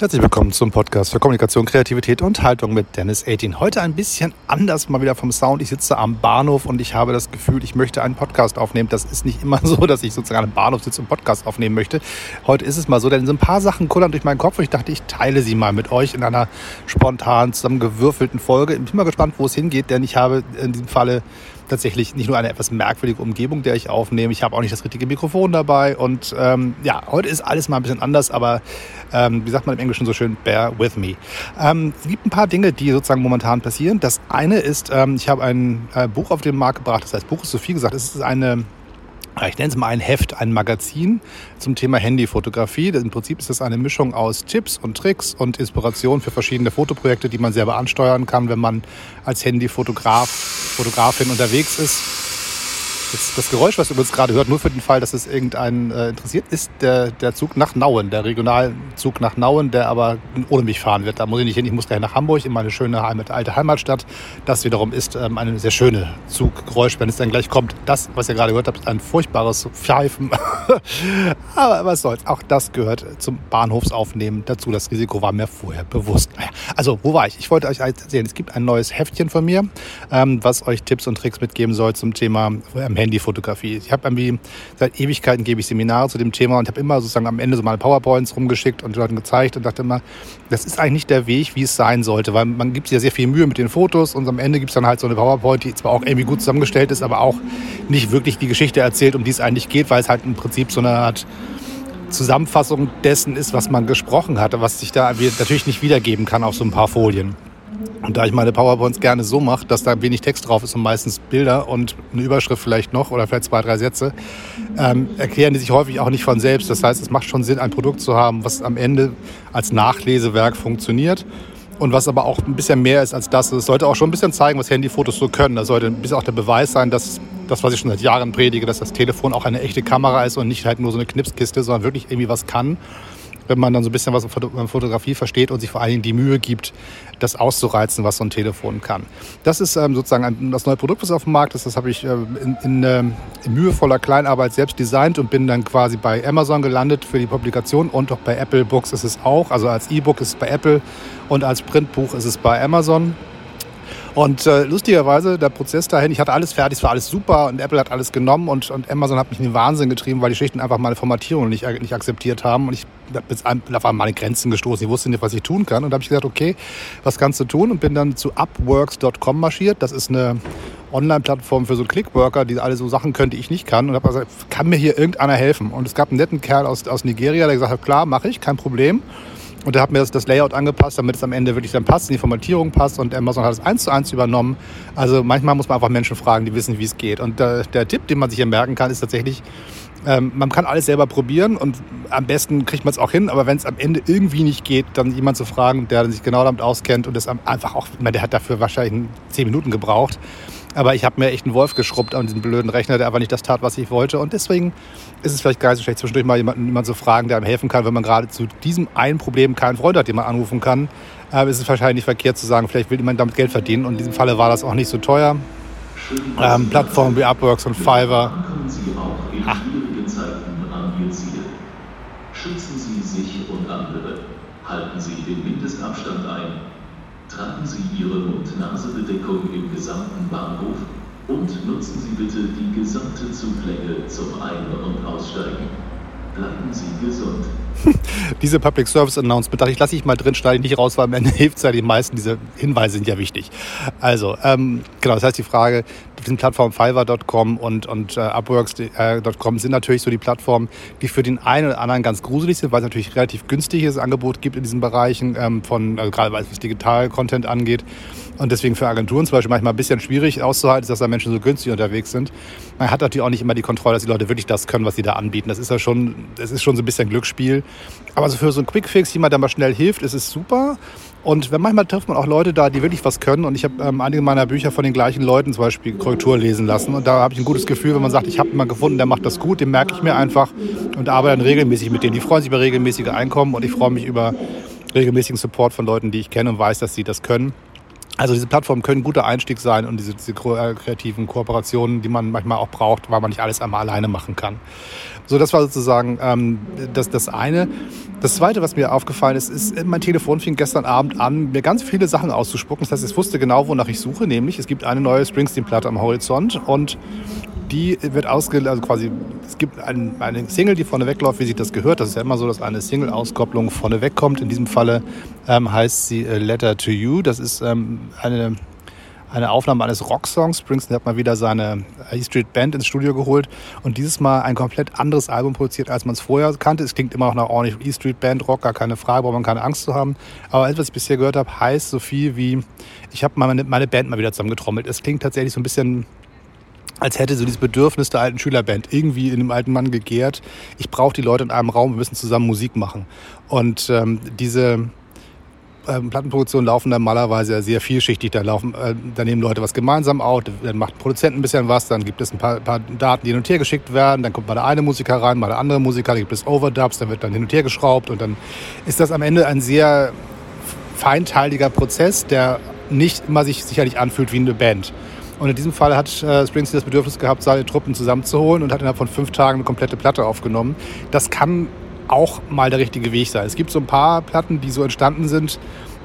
Herzlich willkommen zum Podcast für Kommunikation, Kreativität und Haltung mit Dennis 18. Heute ein bisschen anders mal wieder vom Sound. Ich sitze am Bahnhof und ich habe das Gefühl, ich möchte einen Podcast aufnehmen. Das ist nicht immer so, dass ich sozusagen am Bahnhof sitze und Podcast aufnehmen möchte. Heute ist es mal so, denn so ein paar Sachen kullern durch meinen Kopf und ich dachte, ich teile sie mal mit euch in einer spontan zusammengewürfelten Folge. Ich bin mal gespannt, wo es hingeht, denn ich habe in diesem Falle tatsächlich nicht nur eine etwas merkwürdige Umgebung, der ich aufnehme. Ich habe auch nicht das richtige Mikrofon dabei. Und ähm, ja, heute ist alles mal ein bisschen anders, aber ähm, wie sagt man im Englischen so schön, bear with me. Ähm, es gibt ein paar Dinge, die sozusagen momentan passieren. Das eine ist, ähm, ich habe ein äh, Buch auf den Markt gebracht. Das heißt, Buch ist so viel gesagt. Es ist eine ich nenne es mal ein Heft, ein Magazin zum Thema Handyfotografie. Im Prinzip ist das eine Mischung aus Tipps und Tricks und Inspiration für verschiedene Fotoprojekte, die man selber ansteuern kann, wenn man als Handyfotograf, Fotografin unterwegs ist. Das, das, Geräusch, was ihr übrigens gerade hört, nur für den Fall, dass es irgendeinen äh, interessiert, ist der, der Zug nach Nauen, der Regionalzug nach Nauen, der aber ohne mich fahren wird. Da muss ich nicht hin, ich muss gleich nach Hamburg in meine schöne Heimat, alte Heimatstadt. Das wiederum ist ähm, eine sehr schöne Zuggeräusch, wenn es dann gleich kommt. Das, was ihr gerade gehört habt, ist ein furchtbares Pfeifen. aber was soll's, auch das gehört zum Bahnhofsaufnehmen dazu. Das Risiko war mir vorher bewusst. Naja, also, wo war ich? Ich wollte euch erzählen, es gibt ein neues Heftchen von mir, ähm, was euch Tipps und Tricks mitgeben soll zum Thema ähm, Handyfotografie. Ich habe irgendwie seit Ewigkeiten gebe ich Seminare zu dem Thema und habe immer sozusagen am Ende so meine PowerPoints rumgeschickt und Leuten gezeigt und dachte immer, das ist eigentlich nicht der Weg, wie es sein sollte, weil man gibt sich ja sehr viel Mühe mit den Fotos und am Ende gibt es dann halt so eine PowerPoint, die zwar auch irgendwie gut zusammengestellt ist, aber auch nicht wirklich die Geschichte erzählt, um die es eigentlich geht, weil es halt im Prinzip so eine Art Zusammenfassung dessen ist, was man gesprochen hatte, was sich da natürlich nicht wiedergeben kann auf so ein paar Folien. Und da ich meine PowerPoints gerne so mache, dass da wenig Text drauf ist und meistens Bilder und eine Überschrift vielleicht noch oder vielleicht zwei, drei Sätze, ähm, erklären die sich häufig auch nicht von selbst. Das heißt, es macht schon Sinn, ein Produkt zu haben, was am Ende als Nachlesewerk funktioniert und was aber auch ein bisschen mehr ist als das. Es sollte auch schon ein bisschen zeigen, was Handyfotos so können. Das sollte ein bisschen auch der Beweis sein, dass das, was ich schon seit Jahren predige, dass das Telefon auch eine echte Kamera ist und nicht halt nur so eine Knipskiste, sondern wirklich irgendwie was kann wenn man dann so ein bisschen was von Fotografie versteht und sich vor allen Dingen die Mühe gibt, das auszureizen, was so ein Telefon kann. Das ist ähm, sozusagen ein, das neue Produkt, was auf dem Markt ist. Das habe ich äh, in, in, äh, in, mühevoller Kleinarbeit selbst designt und bin dann quasi bei Amazon gelandet für die Publikation und auch bei Apple Books ist es auch. Also als E-Book ist es bei Apple und als Printbuch ist es bei Amazon. Und äh, lustigerweise, der Prozess dahin, ich hatte alles fertig, es war alles super und Apple hat alles genommen und, und Amazon hat mich in den Wahnsinn getrieben, weil die Schichten einfach meine Formatierung nicht, nicht akzeptiert haben. Und ich bin auf meine Grenzen gestoßen. Ich wusste nicht, was ich tun kann. Und da habe ich gesagt, okay, was kannst du tun? Und bin dann zu upworks.com marschiert. Das ist eine Online-Plattform für so Clickworker, die alle so Sachen können, die ich nicht kann. Und habe gesagt, kann mir hier irgendeiner helfen? Und es gab einen netten Kerl aus, aus Nigeria, der gesagt hat, klar, mache ich, kein Problem. Und er hat mir das, das, Layout angepasst, damit es am Ende wirklich dann passt, die Formatierung passt und Amazon hat es eins zu eins übernommen. Also manchmal muss man einfach Menschen fragen, die wissen, wie es geht. Und der, der Tipp, den man sich hier merken kann, ist tatsächlich, ähm, man kann alles selber probieren und am besten kriegt man es auch hin, aber wenn es am Ende irgendwie nicht geht, dann jemand zu fragen, der sich genau damit auskennt und das einfach auch, ich meine, der hat dafür wahrscheinlich zehn Minuten gebraucht. Aber ich habe mir echt einen Wolf geschrubbt an diesem blöden Rechner, der einfach nicht das tat, was ich wollte. Und deswegen ist es vielleicht gar nicht so schlecht, zwischendurch mal jemanden, jemanden zu fragen, der einem helfen kann, wenn man gerade zu diesem einen Problem keinen Freund hat, den man anrufen kann. Äh, ist es wahrscheinlich nicht verkehrt zu sagen, vielleicht will jemand damit Geld verdienen. Und in diesem Falle war das auch nicht so teuer. Ähm, Plattformen wie Upworks und Fiverr. Ah. Schützen Sie sich und andere. Halten Sie den Mindestabstand ein Tragen Sie Ihre Mund-Nase-Bedeckung im gesamten Bahnhof und nutzen Sie bitte die gesamte Zuglänge zum Ein- und Aussteigen. Bleiben Sie gesund. Diese Public Service Announcement, dachte ich, lasse ich mal drin, schneide ich nicht raus, weil am Ende hilft es ja die meisten. Diese Hinweise sind ja wichtig. Also, ähm, genau, das heißt, die Frage, diesen Plattformen Fiverr.com und, und äh, Upworks.com sind natürlich so die Plattformen, die für den einen oder anderen ganz gruselig sind, weil es natürlich relativ günstiges Angebot gibt in diesen Bereichen, ähm, von, also gerade was Digital-Content angeht. Und deswegen für Agenturen zum Beispiel manchmal ein bisschen schwierig auszuhalten, dass da Menschen so günstig unterwegs sind. Man hat natürlich auch nicht immer die Kontrolle, dass die Leute wirklich das können, was sie da anbieten. Das ist ja schon, das ist schon so ein bisschen Glücksspiel. Aber so für so einen Quickfix, jemand, der mal schnell hilft, ist es super. Und manchmal trifft man auch Leute da, die wirklich was können. Und ich habe ähm, einige meiner Bücher von den gleichen Leuten zum Beispiel Korrektur lesen lassen. Und da habe ich ein gutes Gefühl, wenn man sagt, ich habe jemanden gefunden, der macht das gut, den merke ich mir einfach und arbeite dann regelmäßig mit denen. Die freuen sich über regelmäßige Einkommen und ich freue mich über regelmäßigen Support von Leuten, die ich kenne und weiß, dass sie das können. Also diese Plattformen können guter Einstieg sein und diese, diese äh, kreativen Kooperationen, die man manchmal auch braucht, weil man nicht alles einmal alleine machen kann. So, das war sozusagen ähm, das, das eine. Das zweite, was mir aufgefallen ist, ist, mein Telefon fing gestern Abend an, mir ganz viele Sachen auszuspucken. Das heißt, es wusste genau, wonach ich suche, nämlich es gibt eine neue Springsteen-Platte am Horizont und die wird ausge... Also quasi, es gibt ein, eine Single, die vorne wegläuft, wie sich das gehört. Das ist ja immer so, dass eine Single-Auskopplung vorne wegkommt. In diesem Falle ähm, heißt sie äh, Letter to You. Das ist ähm, eine eine Aufnahme eines Rocksongs. Springsteen hat mal wieder seine E Street Band ins Studio geholt und dieses Mal ein komplett anderes Album produziert, als man es vorher kannte. Es klingt immer noch nach ordentlich E Street Band Rock, gar keine Frage, braucht man keine Angst zu haben. Aber alles, was ich bisher gehört habe, heißt so viel wie, ich habe meine, meine Band mal wieder zusammengetrommelt. Es klingt tatsächlich so ein bisschen als hätte so dieses Bedürfnis der alten Schülerband irgendwie in dem alten Mann gegärt. Ich brauche die Leute in einem Raum, wir müssen zusammen Musik machen. Und ähm, diese ähm, Plattenproduktionen laufen dann malerweise sehr vielschichtig. Da, laufen, äh, da nehmen Leute was gemeinsam auf, dann macht ein Produzent ein bisschen was, dann gibt es ein paar, paar, Daten, die hin und her geschickt werden, dann kommt mal der eine Musiker rein, mal der andere Musiker, dann gibt es Overdubs, dann wird dann hin und her geschraubt und dann ist das am Ende ein sehr feinteiliger Prozess, der nicht immer sich sicherlich anfühlt wie eine Band. Und in diesem Fall hat äh, Springsteen das Bedürfnis gehabt, seine Truppen zusammenzuholen und hat innerhalb von fünf Tagen eine komplette Platte aufgenommen. Das kann auch mal der richtige Weg sein. Es gibt so ein paar Platten, die so entstanden sind,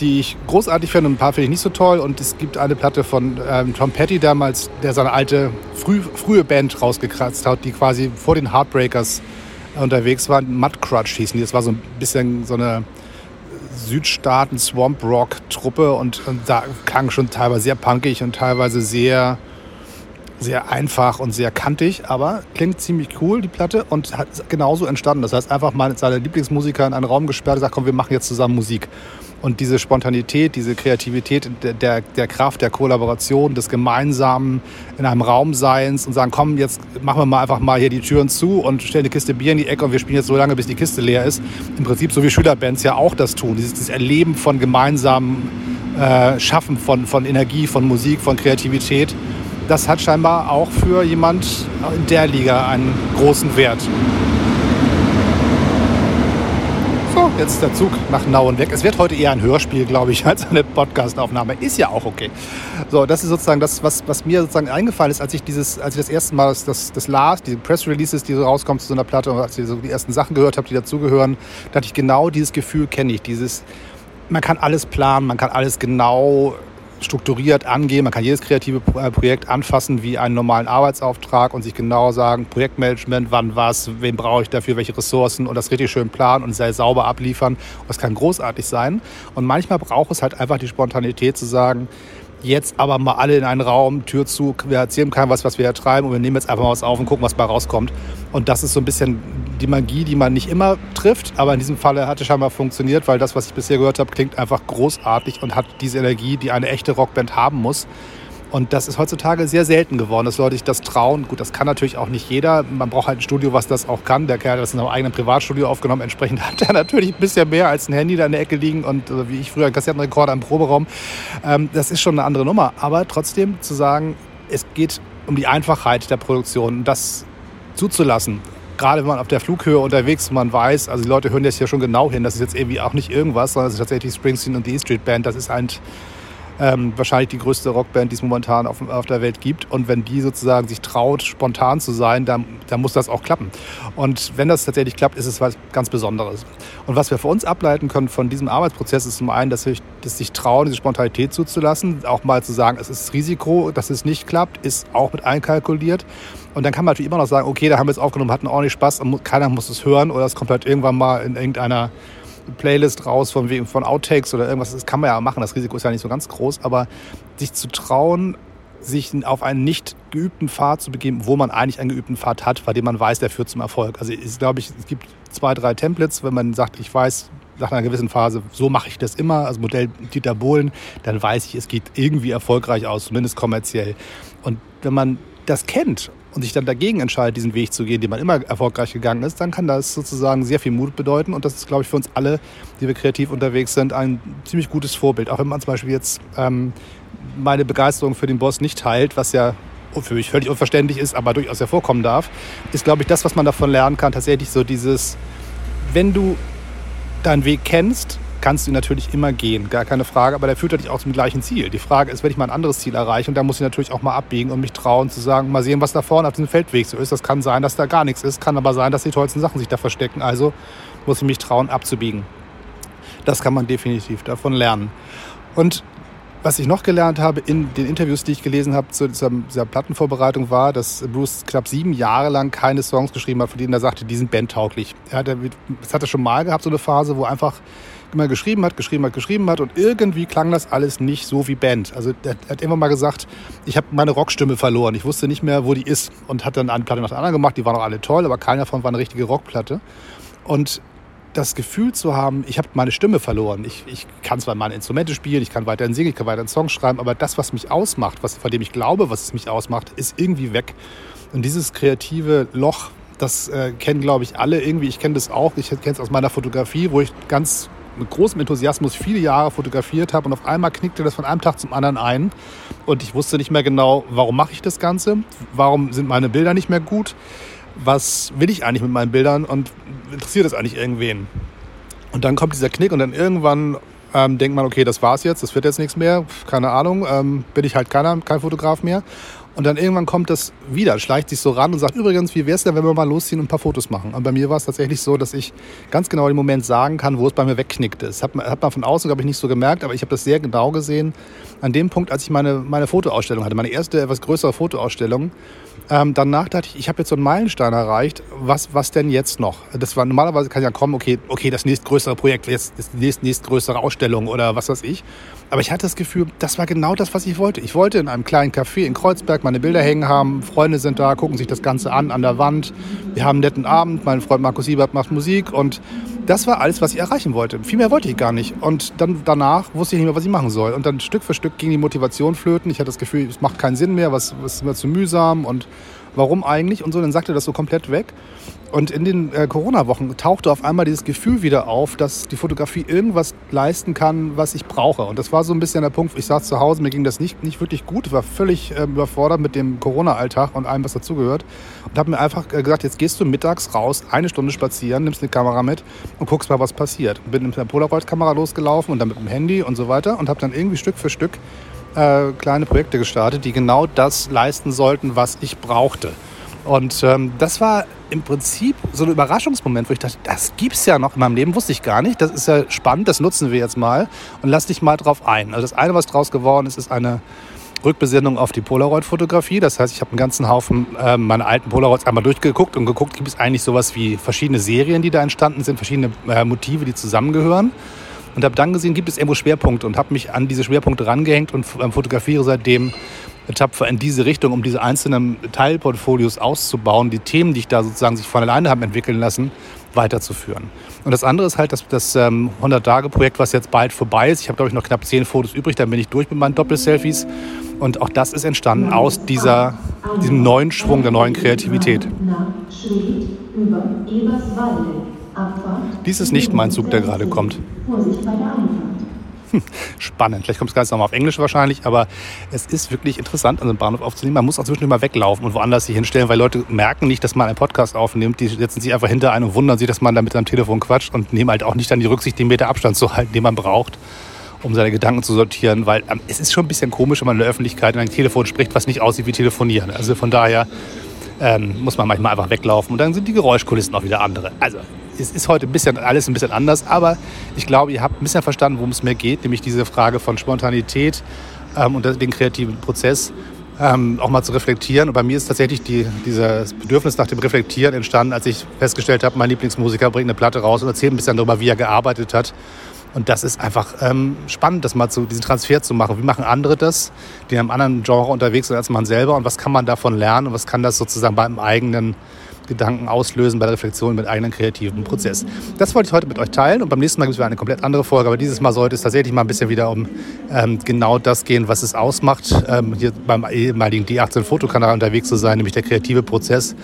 die ich großartig finde und ein paar finde ich nicht so toll. Und es gibt eine Platte von ähm, Tom Petty damals, der seine alte früh, frühe Band rausgekratzt hat, die quasi vor den Heartbreakers unterwegs waren. Mudcrutch hießen die. Das war so ein bisschen so eine Südstaaten Swamp Rock Truppe und, und da klang schon teilweise sehr punkig und teilweise sehr sehr einfach und sehr kantig, aber klingt ziemlich cool, die Platte, und hat genauso entstanden. Das heißt, einfach mal seine Lieblingsmusiker in einen Raum gesperrt und gesagt, komm, wir machen jetzt zusammen Musik. Und diese Spontanität, diese Kreativität der, der, Kraft der Kollaboration, des gemeinsamen in einem Raum Seins und sagen, komm, jetzt machen wir mal einfach mal hier die Türen zu und stellen eine Kiste Bier in die Ecke und wir spielen jetzt so lange, bis die Kiste leer ist. Im Prinzip so wie Schülerbands ja auch das tun. Dieses, dieses Erleben von gemeinsamen äh, Schaffen von, von Energie, von Musik, von Kreativität. Das hat scheinbar auch für jemand in der Liga einen großen Wert. So, jetzt der Zug nach Nauen weg. Es wird heute eher ein Hörspiel, glaube ich, als eine Podcastaufnahme. Ist ja auch okay. So, das ist sozusagen das, was, was mir sozusagen eingefallen ist, als ich dieses, als ich das erste Mal das, das, das las, diese Press Releases, die so rauskommen zu so einer Platte und als ich so die ersten Sachen gehört habe, die dazugehören, dachte ich, genau dieses Gefühl kenne ich. Dieses, man kann alles planen, man kann alles genau strukturiert angehen. Man kann jedes kreative äh, Projekt anfassen wie einen normalen Arbeitsauftrag und sich genau sagen, Projektmanagement, wann was, wen brauche ich dafür, welche Ressourcen und das richtig schön planen und sehr sauber abliefern. Und das kann großartig sein. Und manchmal braucht es halt einfach die Spontanität zu sagen, jetzt aber mal alle in einen Raum, Tür zu, wir erzählen keinem was, was wir hier treiben und wir nehmen jetzt einfach mal was auf und gucken, was bei rauskommt. Und das ist so ein bisschen die Magie, die man nicht immer trifft, aber in diesem Falle hat es scheinbar funktioniert, weil das, was ich bisher gehört habe, klingt einfach großartig und hat diese Energie, die eine echte Rockband haben muss. Und das ist heutzutage sehr selten geworden, dass Leute sich das trauen. Gut, das kann natürlich auch nicht jeder. Man braucht halt ein Studio, was das auch kann. Der Kerl hat das in seinem eigenen Privatstudio aufgenommen. Entsprechend hat er natürlich ein bisschen mehr als ein Handy da in der Ecke liegen und also wie ich früher ein Kassettenrekorder im Proberaum. Ähm, das ist schon eine andere Nummer. Aber trotzdem zu sagen, es geht um die Einfachheit der Produktion, das zuzulassen. Gerade wenn man auf der Flughöhe unterwegs ist, man weiß, also die Leute hören jetzt hier schon genau hin, das ist jetzt irgendwie auch nicht irgendwas, sondern es ist tatsächlich Springsteen und die E-Street Band. Das ist ein ähm, wahrscheinlich die größte Rockband, die es momentan auf, auf, der Welt gibt. Und wenn die sozusagen sich traut, spontan zu sein, dann, dann muss das auch klappen. Und wenn das tatsächlich klappt, ist es was ganz Besonderes. Und was wir für uns ableiten können von diesem Arbeitsprozess ist zum einen, dass wir dass sich trauen, diese Spontanität zuzulassen, auch mal zu sagen, es ist Risiko, dass es nicht klappt, ist auch mit einkalkuliert. Und dann kann man natürlich immer noch sagen, okay, da haben wir es aufgenommen, hatten ordentlich Spaß, keiner muss es hören oder es kommt halt irgendwann mal in irgendeiner Playlist raus von, von Outtakes oder irgendwas. Das kann man ja machen. Das Risiko ist ja nicht so ganz groß. Aber sich zu trauen, sich auf einen nicht geübten Pfad zu begeben, wo man eigentlich einen geübten Pfad hat, bei dem man weiß, der führt zum Erfolg. Also ich glaube, ich, es gibt zwei, drei Templates, wenn man sagt, ich weiß nach einer gewissen Phase, so mache ich das immer, also Modell Dieter Bohlen, dann weiß ich, es geht irgendwie erfolgreich aus, zumindest kommerziell. Und wenn man das kennt und sich dann dagegen entscheidet, diesen Weg zu gehen, den man immer erfolgreich gegangen ist, dann kann das sozusagen sehr viel Mut bedeuten. Und das ist, glaube ich, für uns alle, die wir kreativ unterwegs sind, ein ziemlich gutes Vorbild. Auch wenn man zum Beispiel jetzt ähm, meine Begeisterung für den Boss nicht teilt, was ja für mich völlig unverständlich ist, aber durchaus hervorkommen darf, ist, glaube ich, das, was man davon lernen kann, tatsächlich so dieses, wenn du deinen Weg kennst, kannst du natürlich immer gehen, gar keine Frage, aber der führt dich auch zum gleichen Ziel. Die Frage ist, wenn ich mal ein anderes Ziel erreiche und da muss ich natürlich auch mal abbiegen und mich trauen zu sagen, mal sehen, was da vorne auf diesem Feldweg so ist. Das kann sein, dass da gar nichts ist, kann aber sein, dass die tollsten Sachen sich da verstecken. Also muss ich mich trauen, abzubiegen. Das kann man definitiv davon lernen. Und was ich noch gelernt habe in den Interviews, die ich gelesen habe zu dieser, dieser, Plattenvorbereitung, war, dass Bruce knapp sieben Jahre lang keine Songs geschrieben hat, von denen er sagte, die sind bandtauglich. Er hat, das hat er schon mal gehabt, so eine Phase, wo einfach immer geschrieben hat, geschrieben hat, geschrieben hat und irgendwie klang das alles nicht so wie Band. Also er hat immer mal gesagt, ich habe meine Rockstimme verloren. Ich wusste nicht mehr, wo die ist und hat dann eine Platte nach der anderen gemacht. Die waren auch alle toll, aber keiner davon war eine richtige Rockplatte. Und das Gefühl zu haben, ich habe meine Stimme verloren. Ich, ich kann zwar meine Instrumente spielen, ich kann weiterhin singen, ich kann weiterhin Songs schreiben, aber das, was mich ausmacht, was, von dem ich glaube, was es mich ausmacht, ist irgendwie weg. Und dieses kreative Loch, das äh, kennen, glaube ich, alle irgendwie. Ich kenne das auch. Ich kenne es aus meiner Fotografie, wo ich ganz mit großem Enthusiasmus viele Jahre fotografiert habe und auf einmal knickte das von einem Tag zum anderen ein und ich wusste nicht mehr genau, warum mache ich das Ganze, warum sind meine Bilder nicht mehr gut was will ich eigentlich mit meinen Bildern und interessiert das eigentlich irgendwen? Und dann kommt dieser Knick und dann irgendwann ähm, denkt man, okay, das war's jetzt, das wird jetzt nichts mehr, keine Ahnung, ähm, bin ich halt keiner, kein Fotograf mehr. Und dann irgendwann kommt das wieder, schleicht sich so ran und sagt, übrigens, wie wäre es denn, wenn wir mal losziehen und ein paar Fotos machen? Und bei mir war es tatsächlich so, dass ich ganz genau den Moment sagen kann, wo es bei mir wegknickte. Das hat man, hat man von außen, glaube ich, nicht so gemerkt, aber ich habe das sehr genau gesehen an dem Punkt, als ich meine, meine Fotoausstellung hatte, meine erste etwas größere Fotoausstellung. Ähm, danach dachte ich, ich habe jetzt so einen Meilenstein erreicht. Was, was denn jetzt noch? Das war normalerweise kann ja kommen, okay, okay, das nächstgrößere Projekt, jetzt das nächst, nächstgrößere Ausstellung oder was weiß ich. Aber ich hatte das Gefühl, das war genau das, was ich wollte. Ich wollte in einem kleinen Café in Kreuzberg meine Bilder hängen haben. Freunde sind da, gucken sich das Ganze an an der Wand. Wir haben einen netten Abend. Mein Freund Markus Siebert macht Musik und das war alles, was ich erreichen wollte. Viel mehr wollte ich gar nicht. Und dann danach wusste ich nicht mehr, was ich machen soll. Und dann Stück für Stück ging die Motivation flöten. Ich hatte das Gefühl, es macht keinen Sinn mehr, was, was ist mir zu mühsam und warum eigentlich und so. Dann sagte das so komplett weg. Und in den äh, Corona-Wochen tauchte auf einmal dieses Gefühl wieder auf, dass die Fotografie irgendwas leisten kann, was ich brauche. Und das war so ein bisschen der Punkt, ich saß zu Hause, mir ging das nicht, nicht wirklich gut, war völlig äh, überfordert mit dem Corona-Alltag und allem, was dazugehört. Und habe mir einfach äh, gesagt, jetzt gehst du mittags raus, eine Stunde spazieren, nimmst eine Kamera mit und guckst mal, was passiert. Bin mit der Polaroid-Kamera losgelaufen und dann mit dem Handy und so weiter und habe dann irgendwie Stück für Stück äh, kleine Projekte gestartet, die genau das leisten sollten, was ich brauchte. Und ähm, das war im Prinzip so ein Überraschungsmoment, wo ich dachte, das gibt es ja noch in meinem Leben, wusste ich gar nicht. Das ist ja spannend, das nutzen wir jetzt mal und lass dich mal drauf ein. Also das eine, was draus geworden ist, ist eine Rückbesinnung auf die Polaroid-Fotografie. Das heißt, ich habe einen ganzen Haufen äh, meiner alten Polaroids einmal durchgeguckt und geguckt, gibt es eigentlich sowas wie verschiedene Serien, die da entstanden sind, verschiedene äh, Motive, die zusammengehören. Und habe dann gesehen, gibt es irgendwo Schwerpunkte und habe mich an diese Schwerpunkte rangehängt und ähm, fotografiere seitdem tapfer in diese Richtung, um diese einzelnen Teilportfolios auszubauen, die Themen, die ich da sozusagen sich von alleine haben entwickeln lassen, weiterzuführen. Und das andere ist halt das, das ähm, 100-Tage-Projekt, was jetzt bald vorbei ist. Ich habe, glaube ich, noch knapp zehn Fotos übrig, dann bin ich durch mit meinen Doppelselfies. Und auch das ist entstanden aus dieser, diesem neuen Schwung der neuen Kreativität. Dies ist nicht mein Zug, der gerade kommt. Einfahrt. spannend. Vielleicht kommt es ganz nochmal auf Englisch wahrscheinlich, aber es ist wirklich interessant, an so einem Bahnhof aufzunehmen. Man muss auch zwischendurch mal weglaufen und woanders sich hinstellen, weil Leute merken nicht, dass man einen Podcast aufnimmt. Die setzen sich einfach hinter einen und wundern sich, dass man da mit seinem Telefon quatscht und nehmen halt auch nicht dann die Rücksicht, den Meter Abstand zu halten, den man braucht um seine Gedanken zu sortieren, weil ähm, es ist schon ein bisschen komisch, wenn man in der Öffentlichkeit in ein Telefon spricht, was nicht aussieht wie telefonieren. Also von daher ähm, muss man manchmal einfach weglaufen und dann sind die Geräuschkulissen auch wieder andere. Also es ist heute ein bisschen alles ein bisschen anders, aber ich glaube, ihr habt ein bisschen verstanden, worum es mir geht, nämlich diese Frage von Spontanität ähm, und den kreativen Prozess ähm, auch mal zu reflektieren. Und bei mir ist tatsächlich die, dieses Bedürfnis nach dem Reflektieren entstanden, als ich festgestellt habe, mein Lieblingsmusiker bringt eine Platte raus und erzählt ein bisschen darüber, wie er gearbeitet hat. Und das ist einfach ähm, spannend, das mal zu, diesen Transfer zu machen. Wie machen andere das, die in einem anderen Genre unterwegs sind als man selber? Und was kann man davon lernen? Und was kann das sozusagen beim eigenen Gedanken auslösen bei der Reflexion mit eigenen kreativen Prozess. Das wollte ich heute mit euch teilen und beim nächsten Mal gibt es wieder eine komplett andere Folge, aber dieses Mal sollte es tatsächlich mal ein bisschen wieder um ähm, genau das gehen, was es ausmacht, ähm, hier beim ehemaligen D18 Fotokanal unterwegs zu sein, nämlich der kreative Prozess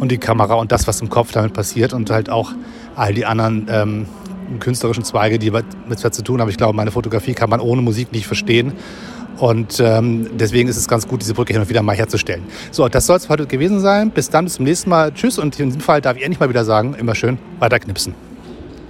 und die Kamera und das, was im Kopf damit passiert und halt auch all die anderen ähm, künstlerischen Zweige, die mit zu tun haben. Ich glaube, meine Fotografie kann man ohne Musik nicht verstehen. Und ähm, deswegen ist es ganz gut, diese Brücke hin und wieder mal herzustellen. So, das soll es heute gewesen sein. Bis dann, bis zum nächsten Mal. Tschüss und in diesem Fall darf ich endlich mal wieder sagen, immer schön weiter knipsen.